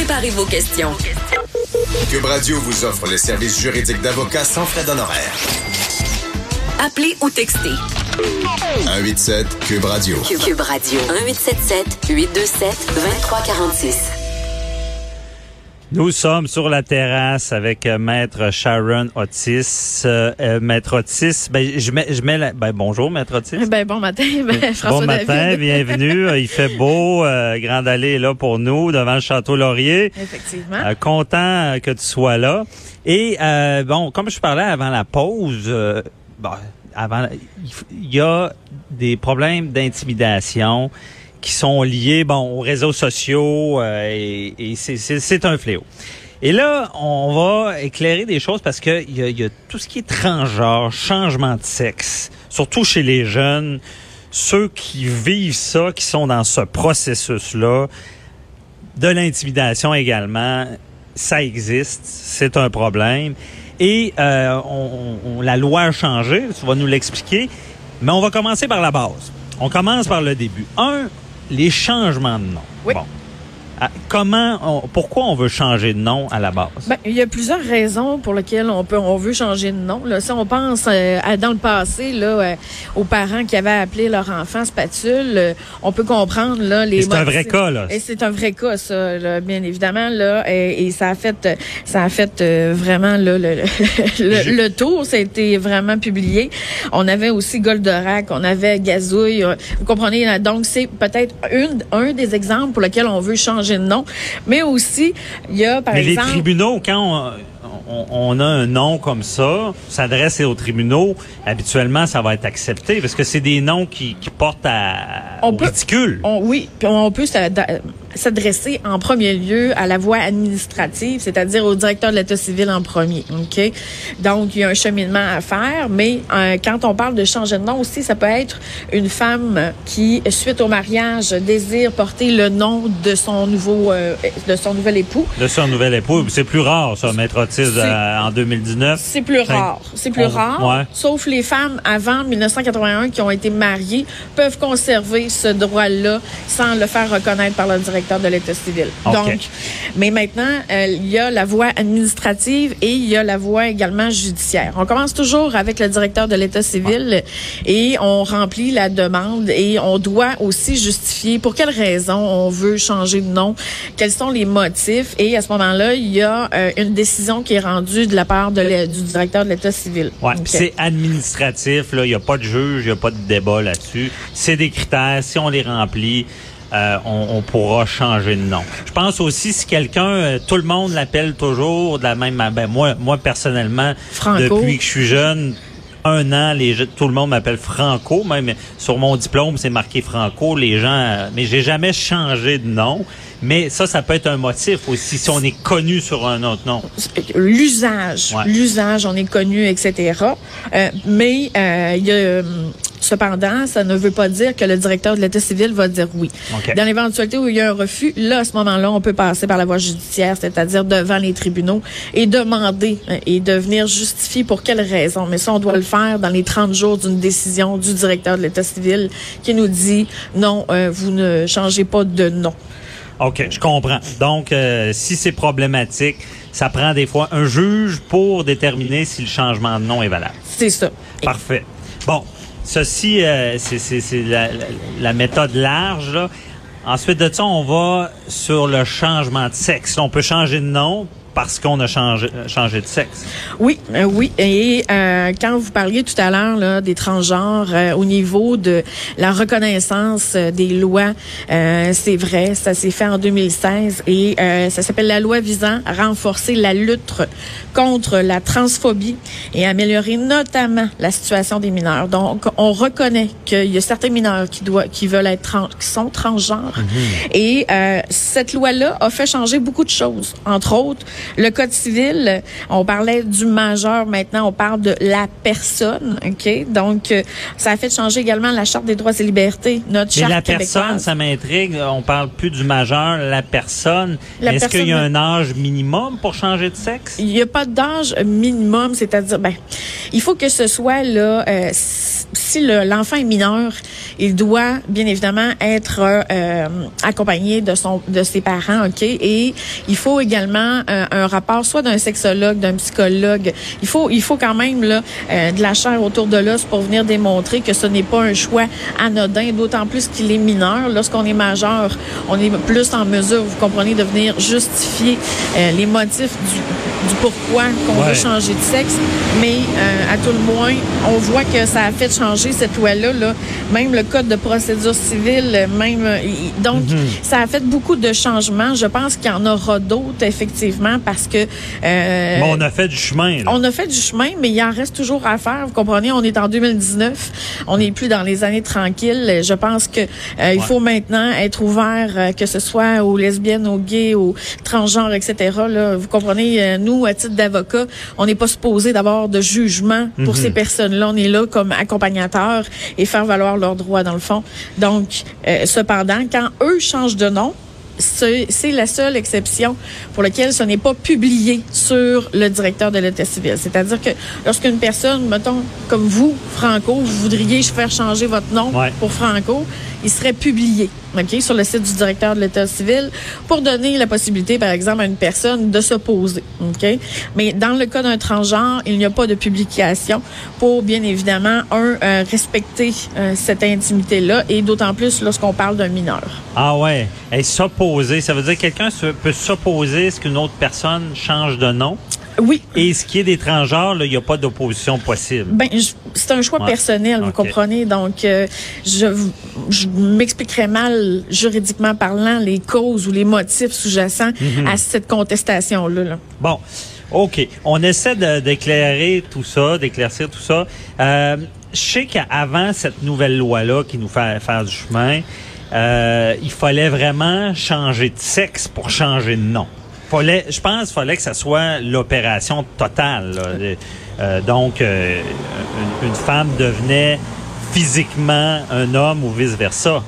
Préparez vos questions. Cube Radio vous offre les services juridiques d'avocats sans frais d'honoraires. Appelez ou textez. 187 Cube Radio. Cube Radio. 1877 827 2346. Nous sommes sur la terrasse avec euh, Maître Sharon Otis. Euh, euh, Maître Otis, ben, je mets, je mets la, ben, bonjour, Maître Otis. Ben, bon matin, ben, François Bon matin, bienvenue. Il fait beau, euh, Grande Allée est là pour nous, devant le Château Laurier. Effectivement. Content que tu sois là. Et euh, bon, comme je parlais avant la pause, euh, bon, avant, il y a des problèmes d'intimidation qui sont liés bon aux réseaux sociaux euh, et, et c'est- un fléau. Et là, on va éclairer des choses parce que il y a, y a tout ce qui est transgenre, changement de sexe, surtout chez les jeunes, ceux qui vivent ça, qui sont dans ce processus-là, de l'intimidation également, ça existe, c'est un problème. Et euh, on, on- la loi a changé, tu vas nous l'expliquer, mais on va commencer par la base. On commence par le début. Un, les changements de nom. Oui. Bon. Ah, Comment, on- pourquoi on veut changer de nom à la base? Ben, il y a plusieurs raisons pour lesquelles on peut, on veut changer de nom. Là, si on pense euh, à, dans le passé, là, euh, aux parents qui avaient appelé leur enfant spatule, euh, on peut comprendre là les. C'est un vrai cas, là. Et c'est un vrai cas, ça, là, bien évidemment là, et, et ça a fait, ça a fait vraiment là, le, le, le, le tour. Ça a été vraiment publié. On avait aussi Goldorak, on avait Gazouille. Vous comprenez là, donc c'est peut-être une, un des exemples pour lesquels on veut changer de nom, mais aussi il y a par Mais exemple. les tribunaux, quand on, a un nom comme ça, s'adresse aux tribunaux, habituellement, ça va être accepté parce que c'est des noms qui, qui portent à, On au peut- ridicule. On- oui, puis on peut s'ad- s'adresser en premier lieu à la voie administrative, c'est-à-dire au directeur de l'État civil en premier. Ok, donc il y a un cheminement à faire, mais euh, quand on parle de changer de nom aussi, ça peut être une femme qui, suite au mariage, désire porter le nom de son nouveau, euh, de son nouvel époux. De son nouvel époux, c'est plus rare, ça, Maître Otis, euh, en 2019. C'est plus rare. C'est plus on- rare. ouais. Sauf les femmes avant 1981 qui ont été mariées peuvent conserver ce droit-là sans le faire reconnaître par le directeur de l'État civil. Donc, mais maintenant, euh, il y a la voie administrative et il y a la voie également judiciaire. On commence toujours avec le directeur de l'État civil et on remplit la demande et on doit aussi justifier pour quelles raisons on veut changer de nom, quels sont les motifs et à ce moment-là, il y a euh, une décision qui est rendue de la part de du directeur de l'État civil. Ouais, OK. puis c'est administratif, là, il n'y a pas de juge, il n'y a pas de débat là-dessus. C'est des critères, si on les remplit, euh, on, on pourra changer de nom. Je pense aussi si quelqu'un, euh, tout le monde l'appelle toujours de la même manière. Ben moi, moi personnellement, Franco. depuis que je suis jeune, un an, les tout le monde m'appelle Franco. Même sur mon diplôme, c'est marqué Franco. Les gens, euh, mais j'ai jamais changé de nom. Mais ça, ça peut être un motif aussi si on est connu sur un autre nom. l'usage, Ouais. l'usage, on est connu, etc. Euh, mais euh, il y a, euh, cependant, ça ne veut pas dire que le directeur de l'État civil va dire oui. Dans l'éventualité où il y a un refus, là, à ce moment-là, on peut passer par la voie judiciaire, c'est-à-dire devant les tribunaux et demander euh, et de venir justifier pour quelles raisons. Mais ça, on doit le faire dans les 30 jours d'une décision du directeur de l'État civil qui nous dit non, euh, vous ne changez pas de nom. OK, je comprends. Donc, euh, si c'est problématique, ça prend des fois un juge pour déterminer si le changement de nom est valable. C'est ça. Parfait. Bon, ceci, euh, c'est- la, la- méthode large. Ensuite de ça, on va sur le changement de sexe. On peut changer de nom parce qu'on a changé, changé de sexe. Oui, euh, oui. Et euh, quand vous parliez tout à l'heure des transgenres euh, au niveau de la reconnaissance euh, des lois, euh, c'est vrai, ça s'est fait en 2016 et euh, ça s'appelle la loi visant à renforcer la lutte contre la transphobie et améliorer notamment la situation des mineurs. Donc, on reconnaît qu'il y a certains mineurs qui doivent, qui veulent être trans, qui sont transgenres. Et euh, cette loi-là a fait changer beaucoup de choses. Entre autres, Le code civil, on parlait du majeur, maintenant on parle de la personne, ok? Donc euh, ça a fait changer également la charte des droits et libertés, notre Mais charte la personne, ça m'intrigue. On parle plus du majeur, la personne. La Est-ce qu'il y a un âge minimum pour changer de sexe? Il n'y a pas d'âge minimum, c'est-à-dire, ben, il faut que ce soit là, euh, si le- l'enfant est mineur, il doit bien évidemment être euh, accompagné de son, de ses parents, ok, et il faut également euh, un rapport soit d'un sexologue, d'un psychologue. Il faut, il faut quand même là euh, de la chair autour de l'os pour venir démontrer que ce n'est pas un choix anodin, d'autant plus qu'il est mineur. Lorsqu'on est majeur, on est plus en mesure, vous comprenez, de venir justifier euh, les motifs du, du pourquoi qu'on Ouais. veut changer de sexe. Mais euh, à tout le moins, on voit que ça a fait changer cette loi-là. Là. Même le code de procédure civile, même euh, donc ça a fait beaucoup de changements. Je pense qu'il y en aura d'autres effectivement parce que euh, Bon, on a fait du chemin. là. on a fait du chemin, mais il en reste toujours à faire. Vous comprenez, on est en 2019. On n'est plus dans les années tranquilles. Je pense que euh, il faut maintenant être ouvert, euh, que ce soit aux lesbiennes, aux gays, aux transgenres, etc. Là, vous comprenez, euh, nous, à titre d'avocat, on n'est pas supposé d'avoir de jugement pour ces personnes-là. On est là comme accompagnateurs et faire valoir leurs droits, dans le fond. Donc, euh, cependant, quand eux changent de nom, c'est la seule exception pour laquelle ce n'est pas publié sur le directeur de l'état civil. C'est-à-dire que lorsqu'une personne, mettons, comme vous, Franco, vous voudriez faire changer votre nom Ouais. pour Franco, il serait publié, OK, sur le site du directeur de l'état civil pour donner la possibilité, par exemple, à une personne de s'opposer, OK? Mais dans le cas d'un transgenre, il n'y a pas de publication pour, bien évidemment, un, euh, respecter euh, cette intimité-là et d'autant plus lorsqu'on parle d'un mineur. Ah ouais. Et s'opposer, ça veut dire que quelqu'un peut s'opposer à ce qu'une autre personne change de nom? Oui, Et ce qui est des transgenres, il n'y a pas d'opposition possible. Ben, c'est un choix Ouais. personnel, vous comprenez. Donc, euh, je, je m'expliquerai mal juridiquement parlant les causes ou les motifs sous-jacents Mhm. à cette contestation-là. là. Bon, OK. On essaie d'éclairer tout ça, d'éclaircir tout ça. Euh, je sais qu'avant cette nouvelle loi-là qui nous fait faire du chemin, euh, il fallait vraiment changer de sexe pour changer de nom. Fallait, je pense qu'il fallait que ça soit l'opération totale. Euh, donc, euh, une, une femme devenait physiquement un homme ou vice-versa.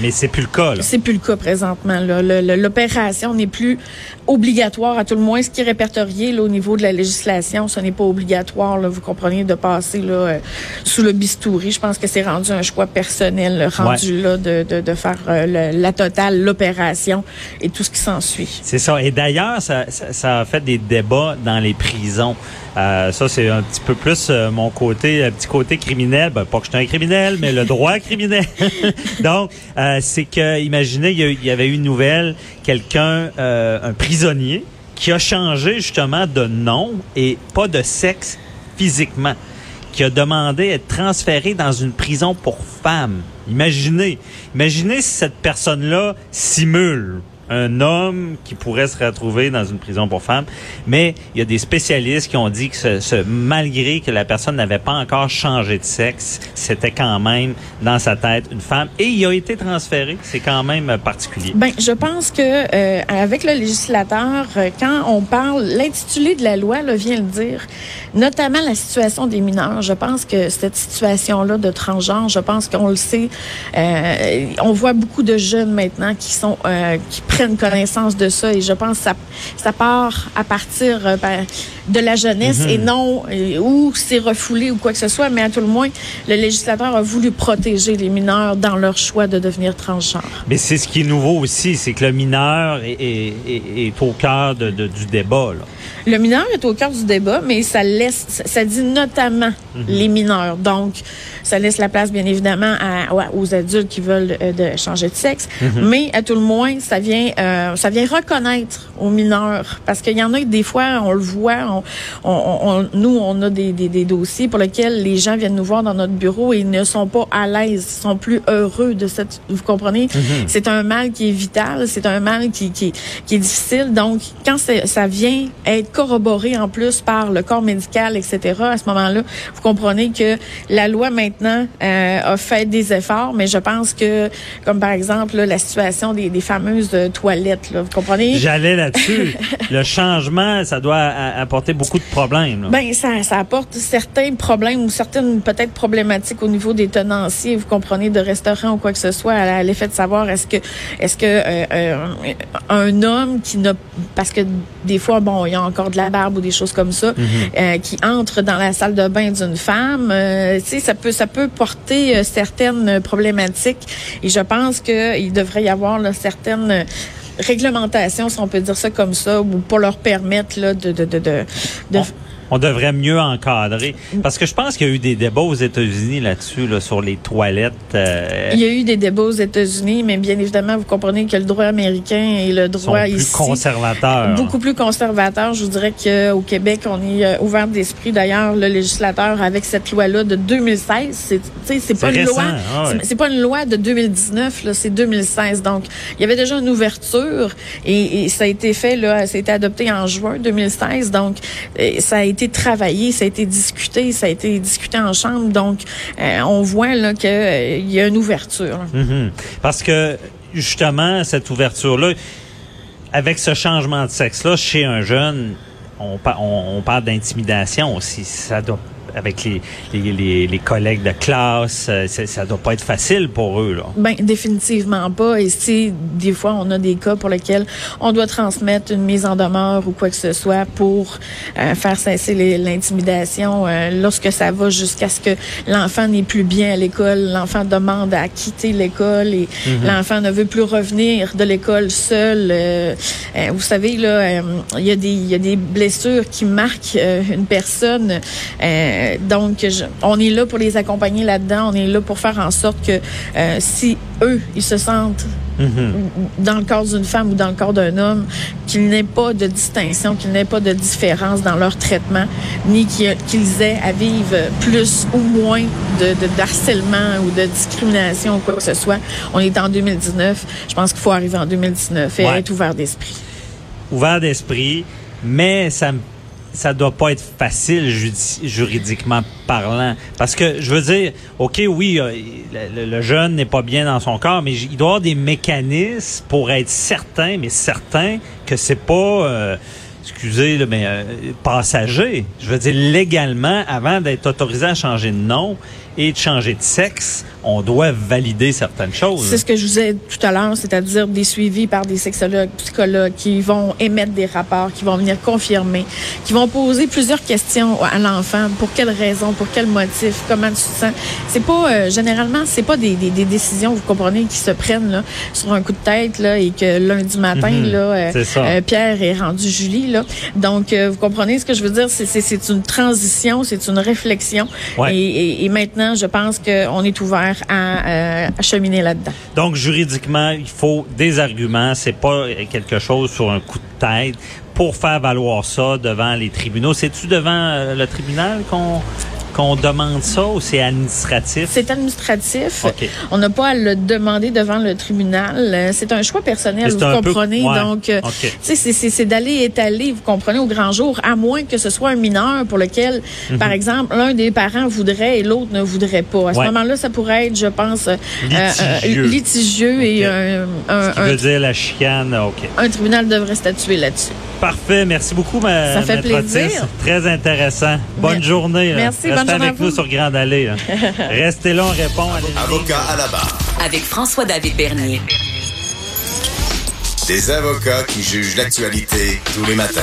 Mais c'est plus le cas. Là. C'est plus le cas présentement. là. Le- le- L'opération n'est plus obligatoire, à tout le moins ce qui est répertorié là, au niveau de la législation. Ce n'est pas obligatoire, là, vous comprenez, de passer là, euh, sous le bistouri. Je pense que c'est rendu un choix personnel, là, rendu là de, de, de faire euh, le- la totale, l'opération et tout ce qui s'ensuit. C'est ça. Et d'ailleurs, ça, ça, ça a fait des débats dans les prisons. Euh, ça, c'est un petit peu plus euh, mon côté, un petit côté criminel. Ben, pas que je suis un criminel, mais le droit criminel. Donc, euh, c'est que, imaginez, il y avait eu une nouvelle, quelqu'un, euh, un prisonnier, qui a changé justement de nom et pas de sexe physiquement, qui a demandé à être transféré dans une prison pour femmes. Imaginez, imaginez si cette personne-là simule un homme qui pourrait se retrouver dans une prison pour femmes. Mais il y a des spécialistes qui ont dit que ce, ce- malgré que la personne n'avait pas encore changé de sexe, c'était quand même dans sa tête une femme. Et il a été transféré. C'est quand même particulier. Ben, je pense que euh, avec le législateur, euh, quand on parle, l'intitulé de la loi là, vient le dire, notamment la situation des mineurs. Je pense que cette situation-là de transgenre, je pense qu'on le sait, euh, on voit beaucoup de jeunes maintenant qui sont euh, qui prennent connaissance de ça et je pense que ça, ça part à partir euh, ben, de la jeunesse et non euh, ou c'est refoulé ou quoi que ce soit, mais à tout le moins, le législateur a voulu protéger les mineurs dans leur choix de devenir transgenre. Mais c'est ce qui est nouveau aussi, c'est que le mineur est, est- est- est au cœur de- de- du débat. Là. Le mineur est au cœur du débat, mais ça laisse, ça, dit notamment les mineurs. Donc, ça laisse la place, bien évidemment, à- ouais, aux adultes qui veulent euh, de changer de sexe. Mais à tout le moins, ça vient, euh, ça vient reconnaître aux mineurs, parce qu'il y en a que des fois, on le voit, on, on- on- nous, on a des, des, des dossiers pour lesquels les gens viennent nous voir dans notre bureau et ils ne sont pas à l'aise, sont plus heureux de cette. Vous comprenez? C'est un mal qui est vital, c'est un mal qui qui, qui est difficile. Donc, quand ça vient être corroboré en plus par le corps médical, etc. À ce moment-là, vous comprenez que la loi maintenant euh, a fait des efforts, mais je pense que, comme par exemple là, la situation des, des fameuses euh, toilette, là, vous comprenez? J'allais là-dessus. le changement, ça doit apporter beaucoup de problèmes. Là. Ben, ça, ça apporte certains problèmes ou certaines peut-être problématiques au niveau des tenanciers, vous comprenez, de restaurants ou quoi que ce soit, à l'effet de savoir est-ce que est-ce que euh, euh, un homme qui n'a parce que des fois, bon, il y a encore de la barbe ou des choses comme ça, mhm. euh, qui entre dans la salle de bain d'une femme, tu sais, ça peut ça peut porter certaines problématiques. Et je pense qu'il devrait y avoir là, certaines réglementations, si on peut dire ça comme ça, ou pour leur permettre là, de, de, de, de, on devrait mieux encadrer. Parce que je pense qu'il y a eu des débats aux États-Unis là-dessus, là, sur les toilettes. Euh, Il y a eu des débats aux États-Unis, mais bien évidemment, vous comprenez que le droit américain et le droit sont plus conservateur. Beaucoup plus conservateur. Je vous dirais qu'au Québec, on est euh, ouvert d'esprit. D'ailleurs, le législateur, avec cette loi-là de 2016, c'est, c'est pas une loi. Ah c'est pas une loi de 2019, là, c'est 2016. Donc, il y avait déjà une ouverture et, et ça a été fait, là, ça a été adopté en juin 2016. Donc, euh, ça a été travaillé, ça a été discuté, ça a été discuté en chambre. Donc, euh, on voit là qu'il euh, y a une ouverture. Mm-hmm. Parce que justement, cette ouverture-là, avec ce changement de sexe-là, chez un jeune, on, on, on parle d'intimidation aussi. Ça doit avec les, les, les, collègues de classe. Euh, ça doit pas être facile pour eux. Là. Ben définitivement pas. Et si des fois on a des cas pour lesquels on doit transmettre une mise en demeure ou quoi que ce soit pour euh, faire cesser l'intimidation, euh, lorsque ça va jusqu'à ce que l'enfant n'est plus bien à l'école, l'enfant demande à quitter l'école et mhm. l'enfant ne veut plus revenir de l'école seul. vous savez là, il y a des il y a des blessures qui marquent une personne. Euh, donc, on est là pour les accompagner là-dedans. On est là pour faire en sorte que euh, si eux, ils se sentent mhm. dans le corps d'une femme ou dans le corps d'un homme, qu'il n'ait pas de distinction, qu'il n'ait pas de différence dans leur traitement, ni qu'ils aient à vivre plus ou moins de, de, harcèlement ou de discrimination ou quoi que ce soit. On est en 2019. Je pense qu'il faut arriver en 2019 et être ouvert d'esprit. Ouvert d'esprit, mais ça me ça doit pas être facile juridiquement parlant. Parce que, je veux dire, OK, oui, euh, le, jeune n'est pas bien dans son corps, mais il doit avoir des mécanismes pour être certain, mais certain que c'est pas... Euh, excusez, mais euh, passager. Je veux dire, légalement, avant d'être autorisé à changer de nom et de changer de sexe, on doit valider certaines choses. C'est ce que je vous ai tout à l'heure, c'est-à-dire des suivis par des sexologues, psychologues qui vont émettre des rapports, qui vont venir confirmer, qui vont poser plusieurs questions à l'enfant. Pour quelle raison, pour quel motif, comment tu te sens? C'est pas, euh, généralement, c'est pas des, des, des, décisions, vous comprenez, qui se prennent là, sur un coup de tête là, et que lundi matin, mhm. là, euh, euh, Pierre est rendu Julie. Là. Donc, vous comprenez ce que je veux dire? C'est une transition, c'est une réflexion. Et, et, et maintenant, je pense qu'on est ouvert euh, à, cheminer là-dedans. Donc, juridiquement, il faut des arguments. C'est pas quelque chose sur un coup de tête pour faire valoir ça devant les tribunaux. C'est-tu devant euh, le tribunal qu'on qu'on demande ça ou c'est administratif? C'est administratif. On n'a pas à le demander devant le tribunal. C'est un choix personnel, vous comprenez. Donc, euh, c'est d'aller étaler, vous comprenez, au grand jour, à moins que ce soit un mineur pour lequel, mhm. par exemple, l'un des parents voudrait et l'autre ne voudrait pas. À ce moment-là, ça pourrait être, je pense, euh, euh, litigieux, et un, un, ce qui veut dire la chicane, OK. Un tribunal devrait statuer là-dessus. Parfait. Merci beaucoup, ma Ça fait plaisir. Très intéressant. Bonne journée. Merci, Restez avec nous sur Grande Allée. Restez là, on répond à Avocat à la barre. Avec François-David Bernier. Des avocats qui jugent l'actualité tous les matins.